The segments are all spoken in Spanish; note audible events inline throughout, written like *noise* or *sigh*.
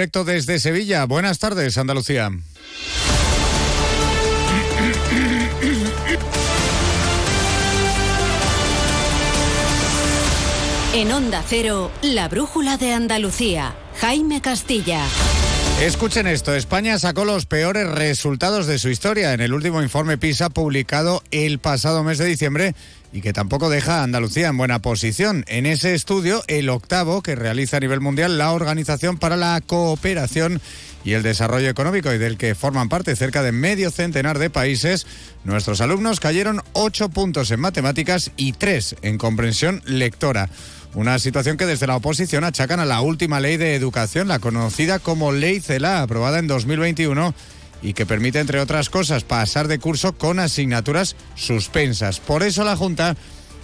Directo desde Sevilla. Buenas tardes, Andalucía. En Onda Cero, la brújula de Andalucía. Jaime Castilla. Escuchen esto, España sacó los peores resultados de su historia en el último informe PISA publicado el pasado mes de diciembre y que tampoco deja a Andalucía en buena posición. En ese estudio, el octavo que realiza a nivel mundial la Organización para la Cooperación y el Desarrollo Económico y del que forman parte cerca de medio centenar de países, nuestros alumnos cayeron ocho puntos en matemáticas y tres en comprensión lectora. Una situación que desde la oposición achacan a la última ley de educación, la conocida como Ley CELA, aprobada en 2021 y que permite, entre otras cosas, pasar de curso con asignaturas suspensas. Por eso la Junta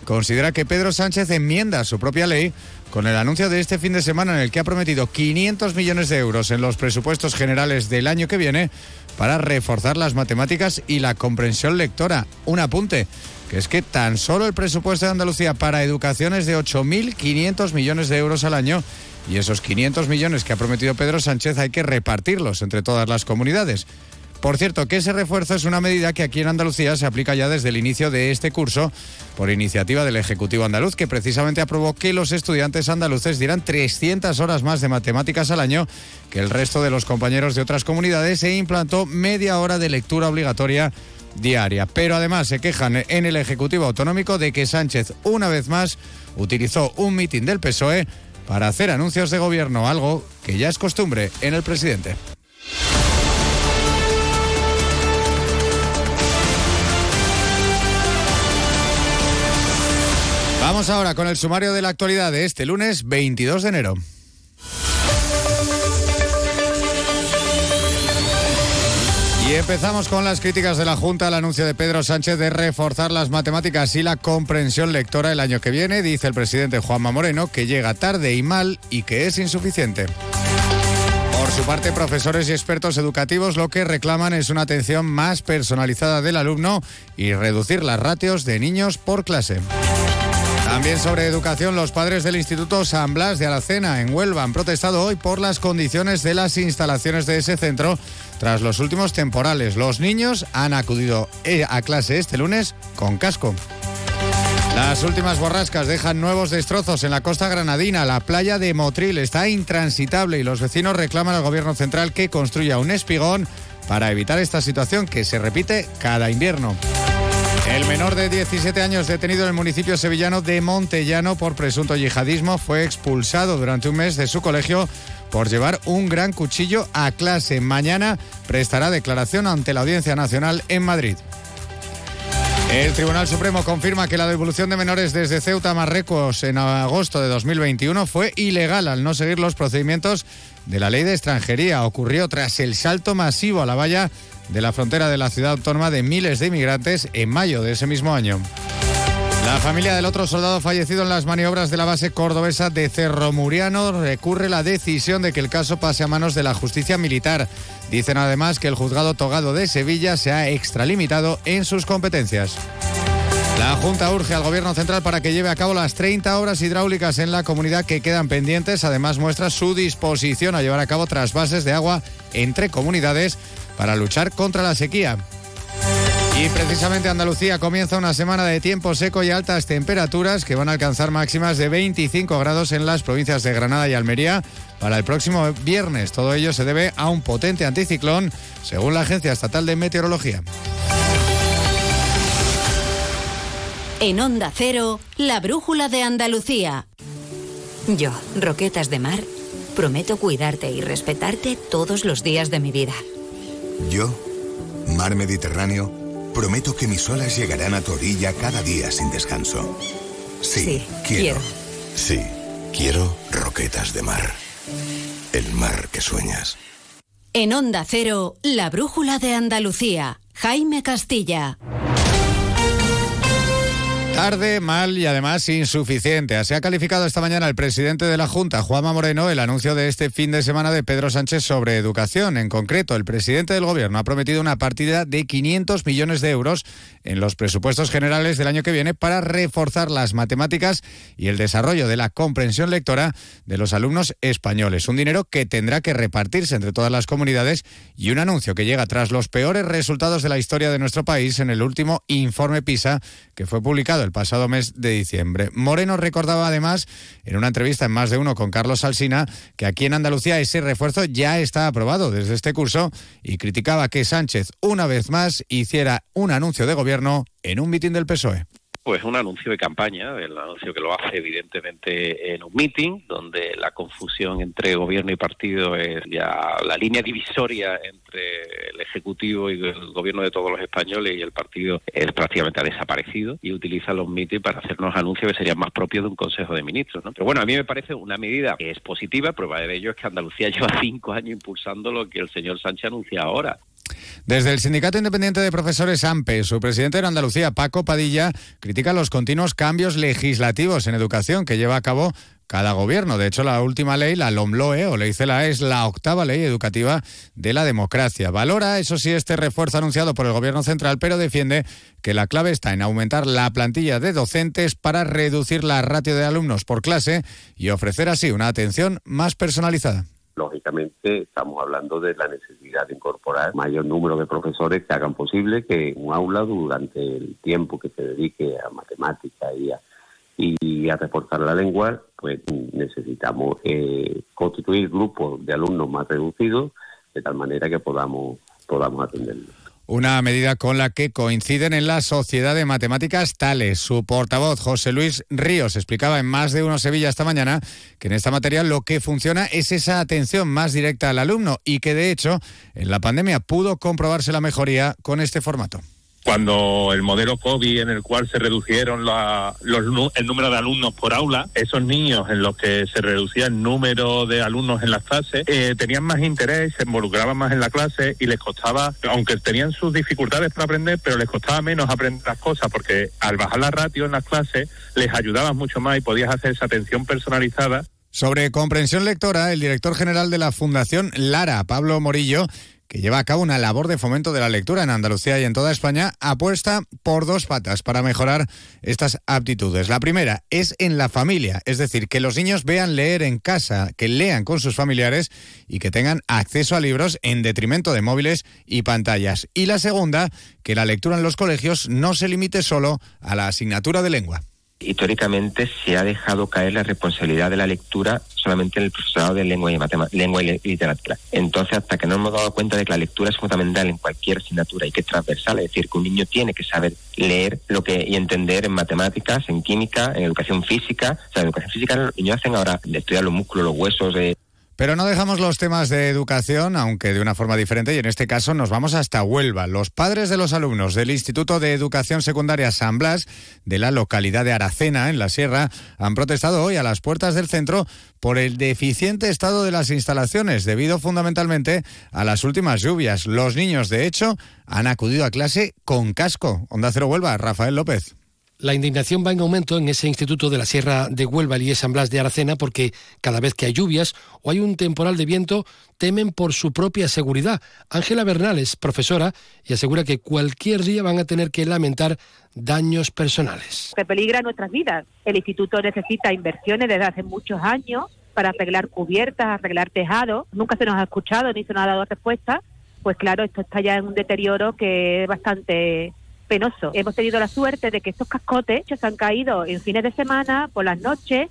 considera que Pedro Sánchez enmienda su propia ley con el anuncio de este fin de semana en el que ha prometido 500 millones de euros en los presupuestos generales del año que viene para reforzar las matemáticas y la comprensión lectora. Un apunte que es que tan solo el presupuesto de Andalucía para educación es de 8.500 millones de euros al año y esos 500 millones que ha prometido Pedro Sánchez hay que repartirlos entre todas las comunidades. Por cierto, que ese refuerzo es una medida que aquí en Andalucía se aplica ya desde el inicio de este curso por iniciativa del Ejecutivo andaluz, que precisamente aprobó que los estudiantes andaluces dieran 300 horas más de matemáticas al año que el resto de los compañeros de otras comunidades e implantó media hora de lectura obligatoria diaria. Pero además se quejan en el Ejecutivo Autonómico de que Sánchez, una vez más, utilizó un mitin del PSOE para hacer anuncios de gobierno, algo que ya es costumbre en el presidente. Vamos ahora con el sumario de la actualidad de este lunes 22 de enero. Y empezamos con las críticas de la Junta al anuncio de Pedro Sánchez de reforzar las matemáticas y la comprensión lectora el año que viene. Dice el presidente Juanma Moreno que llega tarde y mal y que es insuficiente. Por su parte, profesores y expertos educativos lo que reclaman es una atención más personalizada del alumno y reducir las ratios de niños por clase. También sobre educación, los padres del Instituto San Blas de Alacena en Huelva han protestado hoy por las condiciones de las instalaciones de ese centro tras los últimos temporales. Los niños han acudido eh, a clase este lunes con casco. Las últimas borrascas dejan nuevos destrozos en la costa granadina. La playa de Motril está intransitable y los vecinos reclaman al gobierno central que construya un espigón para evitar esta situación que se repite cada invierno. El menor de 17 años detenido en el municipio sevillano de Montellano por presunto yihadismo fue expulsado durante un mes de su colegio por llevar un gran cuchillo a clase. Mañana prestará declaración ante la Audiencia Nacional en Madrid. El Tribunal Supremo confirma que la devolución de menores desde Ceuta a Marruecos en agosto de 2021 fue ilegal al no seguir los procedimientos de la ley de extranjería. Ocurrió tras el salto masivo a la valla de la frontera de la ciudad autónoma de miles de inmigrantes en mayo de ese mismo año. La familia del otro soldado fallecido en las maniobras de la base cordobesa de Cerro Muriano recurre la decisión de que el caso pase a manos de la justicia militar. Dicen además que el juzgado togado de Sevilla se ha extralimitado en sus competencias. La Junta urge al Gobierno Central para que lleve a cabo las 30 obras hidráulicas en la comunidad que quedan pendientes. Además, muestra su disposición a llevar a cabo trasvases de agua entre comunidades para luchar contra la sequía. Y precisamente Andalucía comienza una semana de tiempo seco y altas temperaturas que van a alcanzar máximas de 25 grados en las provincias de Granada y Almería para el próximo viernes. Todo ello se debe a un potente anticiclón, según la Agencia Estatal de Meteorología. En Onda Cero, la brújula de Andalucía. Yo, Roquetas de Mar, prometo cuidarte y respetarte todos los días de mi vida. Yo, Mar Mediterráneo, prometo que mis olas llegarán a tu orilla cada día sin descanso. Sí, Sí, quiero. quiero. Sí, quiero Roquetas de Mar. El mar que sueñas. En Onda Cero, la brújula de Andalucía. Jaime Castilla. Tarde, mal y además insuficiente. Así ha calificado esta mañana el presidente de la Junta, Juanma Moreno, el anuncio de este fin de semana de Pedro Sánchez sobre educación. En concreto, el presidente del Gobierno ha prometido una partida de 500 millones de euros en los presupuestos generales del año que viene para reforzar las matemáticas y el desarrollo de la comprensión lectora de los alumnos españoles. Un dinero que tendrá que repartirse entre todas las comunidades y un anuncio que llega tras los peores resultados de la historia de nuestro país en el último informe PISA que fue publicado el pasado mes de diciembre. Moreno recordaba además en una entrevista en más de uno con Carlos Alsina que aquí en Andalucía ese refuerzo ya está aprobado desde este curso y criticaba que Sánchez una vez más hiciera un anuncio de gobierno en un mitin del PSOE pues un anuncio de campaña, el anuncio que lo hace evidentemente en un meeting, donde la confusión entre gobierno y partido es ya la línea divisoria entre el Ejecutivo y el gobierno de todos los españoles y el partido es prácticamente ha desaparecido y utiliza los meetings para hacernos anuncios que serían más propios de un Consejo de Ministros. ¿no? Pero bueno, a mí me parece una medida que es positiva, prueba de ello es que Andalucía lleva *laughs* cinco años impulsando lo que el señor Sánchez anuncia ahora. Desde el Sindicato Independiente de Profesores AMPE, su presidente de Andalucía, Paco Padilla, critica los continuos cambios legislativos en educación que lleva a cabo cada gobierno. De hecho, la última ley, la LOMLOE o Ley CELA, es la octava ley educativa de la democracia. Valora, eso sí, este refuerzo anunciado por el gobierno central, pero defiende que la clave está en aumentar la plantilla de docentes para reducir la ratio de alumnos por clase y ofrecer así una atención más personalizada lógicamente estamos hablando de la necesidad de incorporar mayor número de profesores que hagan posible que un aula durante el tiempo que se dedique a matemática y a, y a reforzar la lengua, pues necesitamos eh, constituir grupos de alumnos más reducidos de tal manera que podamos podamos atenderlos. Una medida con la que coinciden en la Sociedad de Matemáticas Tales. Su portavoz, José Luis Ríos, explicaba en más de uno Sevilla esta mañana que en esta materia lo que funciona es esa atención más directa al alumno y que de hecho en la pandemia pudo comprobarse la mejoría con este formato cuando el modelo COVID en el cual se reducieron los, el número de alumnos por aula, esos niños en los que se reducía el número de alumnos en las clases, eh, tenían más interés, se involucraban más en la clase y les costaba, aunque tenían sus dificultades para aprender, pero les costaba menos aprender las cosas porque al bajar la ratio en las clases les ayudabas mucho más y podías hacer esa atención personalizada. Sobre comprensión lectora, el director general de la Fundación Lara, Pablo Morillo, que lleva a cabo una labor de fomento de la lectura en Andalucía y en toda España, apuesta por dos patas para mejorar estas aptitudes. La primera es en la familia, es decir, que los niños vean leer en casa, que lean con sus familiares y que tengan acceso a libros en detrimento de móviles y pantallas. Y la segunda, que la lectura en los colegios no se limite solo a la asignatura de lengua históricamente se ha dejado caer la responsabilidad de la lectura solamente en el profesorado de lengua y, lengua y literatura. Entonces, hasta que no hemos dado cuenta de que la lectura es fundamental en cualquier asignatura y que es transversal, es decir, que un niño tiene que saber leer lo que y entender en matemáticas, en química, en educación física. O sea, en educación física los niños hacen ahora de estudiar los músculos, los huesos, pero no dejamos los temas de educación, aunque de una forma diferente, y en este caso nos vamos hasta Huelva. Los padres de los alumnos del Instituto de Educación Secundaria San Blas, de la localidad de Aracena, en la Sierra, han protestado hoy a las puertas del centro por el deficiente estado de las instalaciones, debido fundamentalmente a las últimas lluvias. Los niños, de hecho, han acudido a clase con casco. Onda Cero Huelva, Rafael López. La indignación va en aumento en ese instituto de la Sierra de Huelva y San Blas de Aracena porque cada vez que hay lluvias o hay un temporal de viento temen por su propia seguridad. Ángela Bernal es profesora y asegura que cualquier día van a tener que lamentar daños personales. Que peligra nuestras vidas. El instituto necesita inversiones desde hace muchos años para arreglar cubiertas, arreglar tejados. Nunca se nos ha escuchado ni se nos ha dado respuesta. Pues claro, esto está ya en un deterioro que es bastante penoso. Hemos tenido la suerte de que estos cascotes se han caído en fines de semana, por las noches,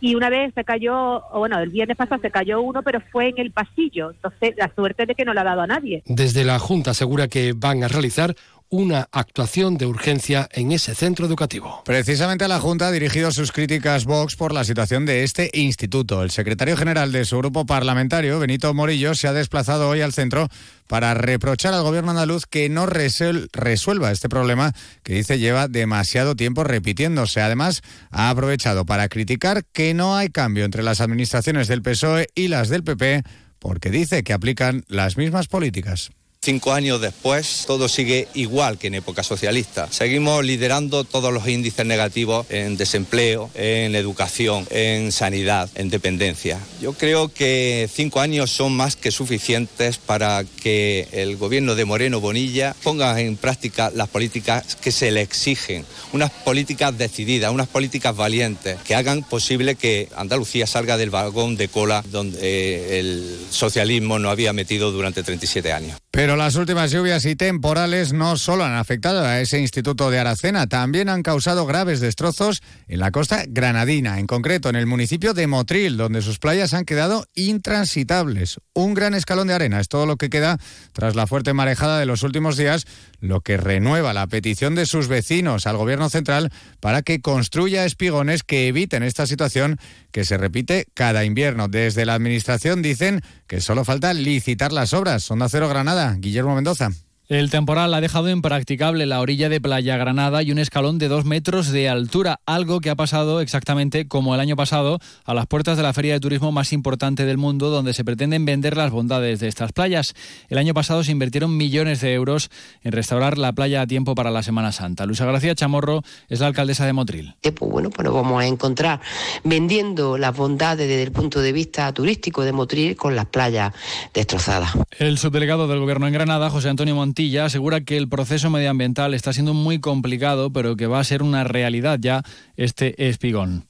y una vez se cayó, bueno, el viernes pasado se cayó uno, pero fue en el pasillo. Entonces, la suerte de que no lo ha dado a nadie. Desde la Junta asegura que van a realizar una actuación de urgencia en ese centro educativo. Precisamente la Junta ha dirigido sus críticas Vox por la situación de este instituto. El secretario general de su grupo parlamentario, Benito Morillo, se ha desplazado hoy al centro para reprochar al gobierno andaluz que no resuelva este problema que dice lleva demasiado tiempo repitiéndose. Además, ha aprovechado para criticar que no hay cambio entre las administraciones del PSOE y las del PP porque dice que aplican las mismas políticas. Cinco años después, todo sigue igual que en época socialista. Seguimos liderando todos los índices negativos en desempleo, en educación, en sanidad, en dependencia. Yo creo que cinco años son más que suficientes para que el gobierno de Moreno Bonilla ponga en práctica las políticas que se le exigen, unas políticas decididas, unas políticas valientes que hagan posible que Andalucía salga del vagón de cola donde el socialismo no había metido durante 37 años. Pero las últimas lluvias y temporales no solo han afectado a ese instituto de Aracena, también han causado graves destrozos en la costa granadina, en concreto en el municipio de Motril, donde sus playas han quedado intransitables. Un gran escalón de arena es todo lo que queda tras la fuerte marejada de los últimos días, lo que renueva la petición de sus vecinos al gobierno central para que construya espigones que eviten esta situación que se repite cada invierno. Desde la administración dicen que solo falta licitar las obras. Onda Cero Granada, Guillermo Mendoza. El temporal ha dejado impracticable la orilla de Playa Granada y un escalón de dos metros de altura, algo que ha pasado exactamente como el año pasado a las puertas de la feria de turismo más importante del mundo, donde se pretenden vender las bondades de estas playas. El año pasado se invirtieron millones de euros en restaurar la playa a tiempo para la Semana Santa. Luisa García Chamorro es la alcaldesa de Motril. Pues bueno, pues nos vamos a encontrar vendiendo las bondades desde el punto de vista turístico de Motril con las playas destrozadas. El subdelegado del Gobierno en Granada, José Antonio Montilla, asegura que el proceso medioambiental está siendo muy complicado, pero que va a ser una realidad ya este espigón.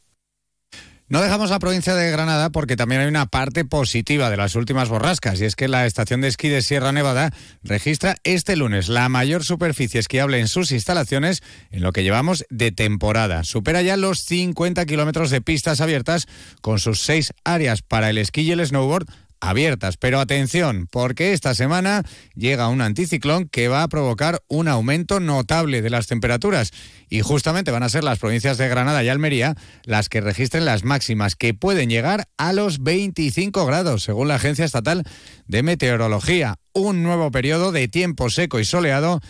No dejamos la provincia de Granada porque también hay una parte positiva de las últimas borrascas y es que la estación de esquí de Sierra Nevada registra este lunes la mayor superficie esquiable en sus instalaciones en lo que llevamos de temporada. Supera ya los 50 kilómetros de pistas abiertas con sus seis áreas para el esquí y el snowboard abiertas. Pero atención, porque esta semana llega un anticiclón que va a provocar un aumento notable de las temperaturas. Y justamente van a ser las provincias de Granada y Almería las que registren las máximas, que pueden llegar a los 25 grados, según la Agencia Estatal de Meteorología. Un nuevo periodo de tiempo seco y soleado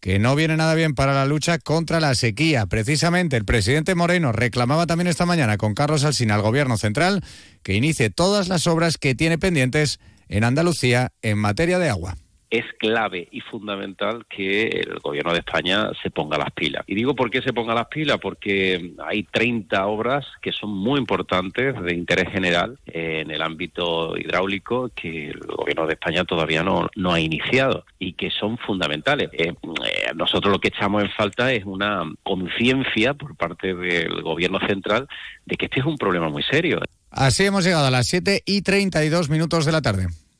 que no viene nada bien para la lucha contra la sequía. Precisamente el presidente Moreno reclamaba también esta mañana con Carlos Alsina al gobierno central que inicie todas las obras que tiene pendientes en Andalucía en materia de agua es clave y fundamental que el gobierno de España se ponga las pilas. Y digo por qué se ponga las pilas, porque hay 30 obras que son muy importantes de interés general en el ámbito hidráulico que el gobierno de España todavía no, no ha iniciado y que son fundamentales. Eh, eh, nosotros lo que echamos en falta es una conciencia por parte del gobierno central de que este es un problema muy serio. Así hemos llegado a las 7 y 32 minutos de la tarde.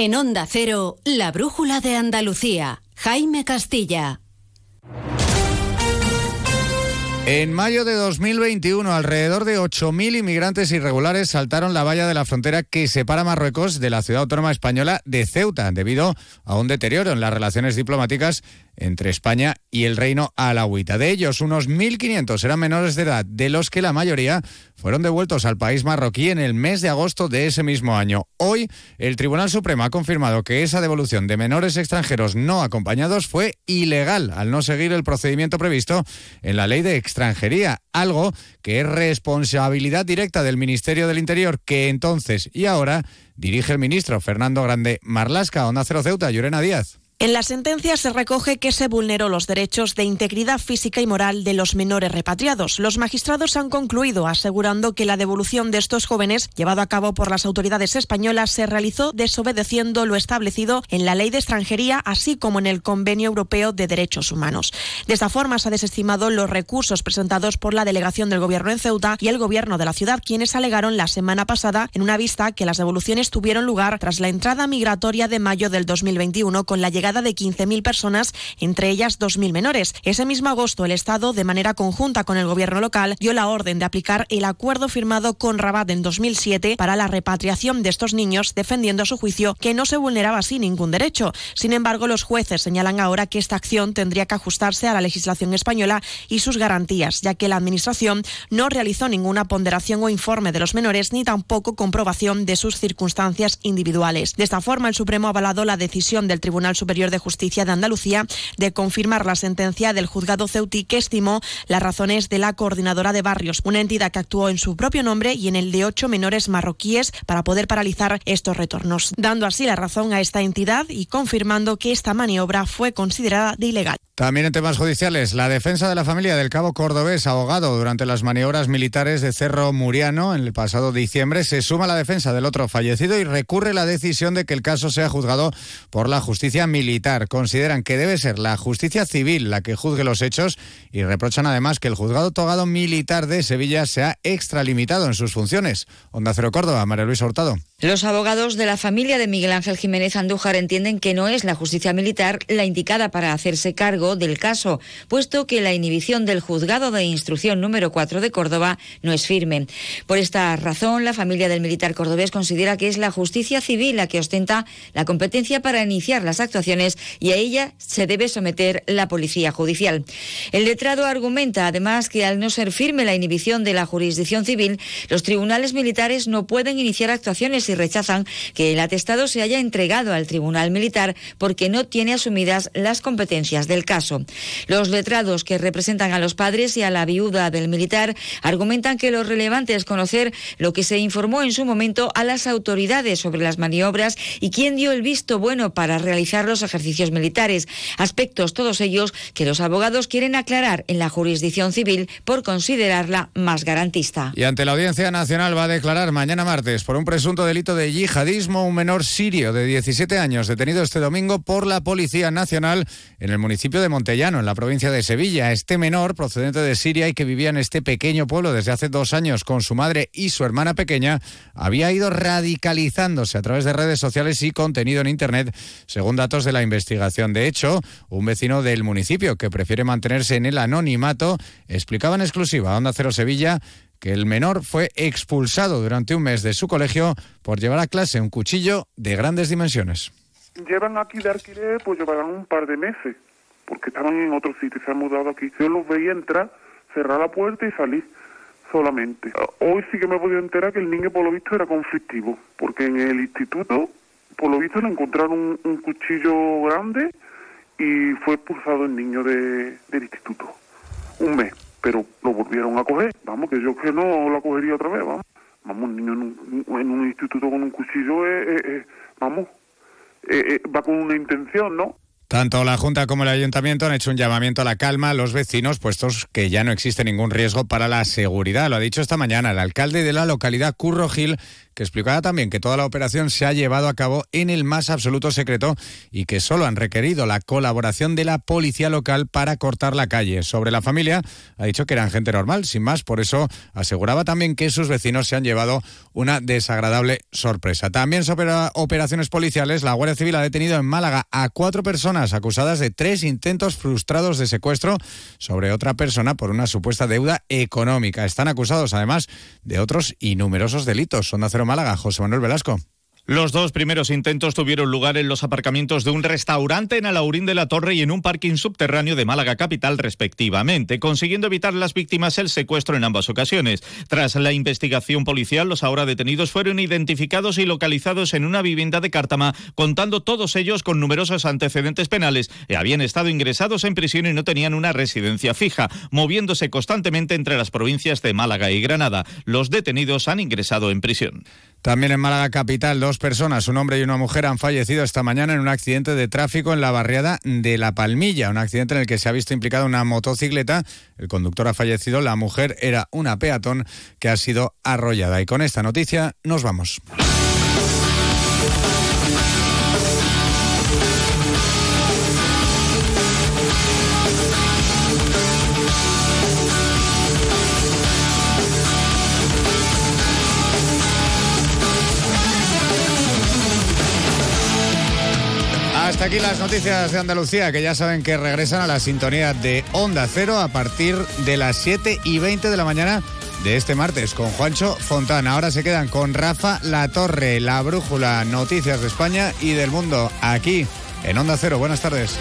En Onda Cero, la brújula de Andalucía. Jaime Castilla. En mayo de 2021, alrededor de 8.000 inmigrantes irregulares saltaron la valla de la frontera que separa Marruecos de la ciudad autónoma española de Ceuta, debido a un deterioro en las relaciones diplomáticas entre España y el Reino Alawita. De ellos, unos 1.500 eran menores de edad, de los que la mayoría fueron devueltos al país marroquí en el mes de agosto de ese mismo año. Hoy, el Tribunal Supremo ha confirmado que esa devolución de menores extranjeros no acompañados fue ilegal al no seguir el procedimiento previsto en la ley de extranjería, algo que es responsabilidad directa del Ministerio del Interior, que entonces y ahora dirige el ministro Fernando Grande Marlasca, Onda Cero Ceuta, Llorena Díaz. En la sentencia se recoge que se vulneró los derechos de integridad física y moral de los menores repatriados. Los magistrados han concluido asegurando que la devolución de estos jóvenes, llevado a cabo por las autoridades españolas, se realizó desobedeciendo lo establecido en la Ley de Extranjería, así como en el Convenio Europeo de Derechos Humanos. De esta forma se ha desestimado los recursos presentados por la delegación del Gobierno en Ceuta y el Gobierno de la ciudad, quienes alegaron la semana pasada en una vista que las devoluciones tuvieron lugar tras la entrada migratoria de mayo del 2021 con la llegada llegada de 15.000 personas, entre ellas 2.000 menores. Ese mismo agosto, el Estado, de manera conjunta con el gobierno local, dio la orden de aplicar el acuerdo firmado con Rabat en 2007 para la repatriación de estos niños, defendiendo a su juicio que no se vulneraba así ningún derecho. Sin embargo, los jueces señalan ahora que esta acción tendría que ajustarse a la legislación española y sus garantías, ya que la Administración no realizó ninguna ponderación o informe de los menores ni tampoco comprobación de sus circunstancias individuales. De esta forma, el Supremo ha avalado la decisión del Tribunal Superior de Justicia de Andalucía de confirmar la sentencia del juzgado Ceuti que estimó las razones de la coordinadora de barrios, una entidad que actuó en su propio nombre y en el de ocho menores marroquíes para poder paralizar estos retornos, dando así la razón a esta entidad y confirmando que esta maniobra fue considerada de ilegal. También en temas judiciales, la defensa de la familia del cabo cordobés ahogado durante las maniobras militares de Cerro Muriano en el pasado diciembre se suma a la defensa del otro fallecido y recurre la decisión de que el caso sea juzgado por la justicia militar. Consideran que debe ser la justicia civil la que juzgue los hechos y reprochan además que el juzgado togado militar de Sevilla sea extralimitado en sus funciones. Onda Cero Córdoba, María Luisa Hurtado. Los abogados de la familia de Miguel Ángel Jiménez Andújar entienden que no es la justicia militar la indicada para hacerse cargo del caso, puesto que la inhibición del juzgado de instrucción número 4 de Córdoba no es firme. Por esta razón, la familia del militar cordobés considera que es la justicia civil la que ostenta la competencia para iniciar las actuaciones y a ella se debe someter la policía judicial. El letrado argumenta además que al no ser firme la inhibición de la jurisdicción civil, los tribunales militares no pueden iniciar actuaciones y rechazan que el atestado se haya entregado al Tribunal Militar porque no tiene asumidas las competencias del caso. Los letrados que representan a los padres y a la viuda del militar argumentan que lo relevante es conocer lo que se informó en su momento a las autoridades sobre las maniobras y quién dio el visto bueno para realizar los ejercicios militares, aspectos todos ellos que los abogados quieren aclarar en la jurisdicción civil por considerarla más garantista. Y ante la Audiencia Nacional va a declarar mañana martes por un presunto delito de yihadismo un menor sirio de 17 años detenido este domingo por la Policía Nacional en el municipio de Montellano, en la provincia de Sevilla. Este menor, procedente de Siria y que vivía en este pequeño pueblo desde hace dos años con su madre y su hermana pequeña, había ido radicalizándose a través de redes sociales y contenido en Internet, según datos de la investigación. De hecho, un vecino del municipio que prefiere mantenerse en el anonimato explicaba en exclusiva a Onda Cero Sevilla que el menor fue expulsado durante un mes de su colegio por llevar a clase un cuchillo de grandes dimensiones. Llevan aquí de alquiler, pues llevarán un par de meses, porque estaban en otro sitio, se han mudado aquí. Yo los veía entrar, cerrar la puerta y salir solamente. Hoy sí que me he podido enterar que el niño, por lo visto, era conflictivo, porque en el instituto, por lo visto, le encontraron un, cuchillo grande y fue expulsado el niño de, del instituto. Un mes pero lo volvieron a coger. Vamos, que yo que no lo cogería otra vez, vamos. Vamos, un niño en un, instituto con un cuchillo, eh, eh, vamos, va con una intención, ¿no? Tanto la Junta como el Ayuntamiento han hecho un llamamiento a la calma a los vecinos, puestos que ya no existe ningún riesgo para la seguridad. Lo ha dicho esta mañana el alcalde de la localidad, Curro Gil, que explicaba también que toda la operación se ha llevado a cabo en el más absoluto secreto y que solo han requerido la colaboración de la policía local para cortar la calle. Sobre la familia, ha dicho que eran gente normal, sin más, por eso aseguraba también que sus vecinos se han llevado una desagradable sorpresa. También sobre operaciones policiales, la Guardia Civil ha detenido en Málaga a cuatro personas acusadas de tres intentos frustrados de secuestro sobre otra persona por una supuesta deuda económica. Están acusados además de otros y numerosos delitos. Son de Málaga, José Manuel Velasco. Los dos primeros intentos tuvieron lugar en los aparcamientos de un restaurante en Alaurín de la Torre y en un parking subterráneo de Málaga Capital, respectivamente, consiguiendo evitar las víctimas el secuestro en ambas ocasiones. Tras la investigación policial, los ahora detenidos fueron identificados y localizados en una vivienda de Cártama, contando todos ellos con numerosos antecedentes penales y habían estado ingresados en prisión y no tenían una residencia fija, moviéndose constantemente entre las provincias de Málaga y Granada. Los detenidos han ingresado en prisión. También en Málaga Capital, dos personas, un hombre y una mujer, han fallecido esta mañana en un accidente de tráfico en la barriada de La Palmilla, un accidente en el que se ha visto implicada una motocicleta. El conductor ha fallecido, la mujer era una peatón que ha sido arrollada. Y con esta noticia nos vamos. Aquí las noticias de Andalucía, que ya saben que regresan a la sintonía de Onda Cero a partir de las 7 y 20 de la mañana de este martes con Juancho Fontana. Ahora se quedan con Rafa La Torre, la brújula, noticias de España y del mundo, aquí en Onda Cero. Buenas tardes.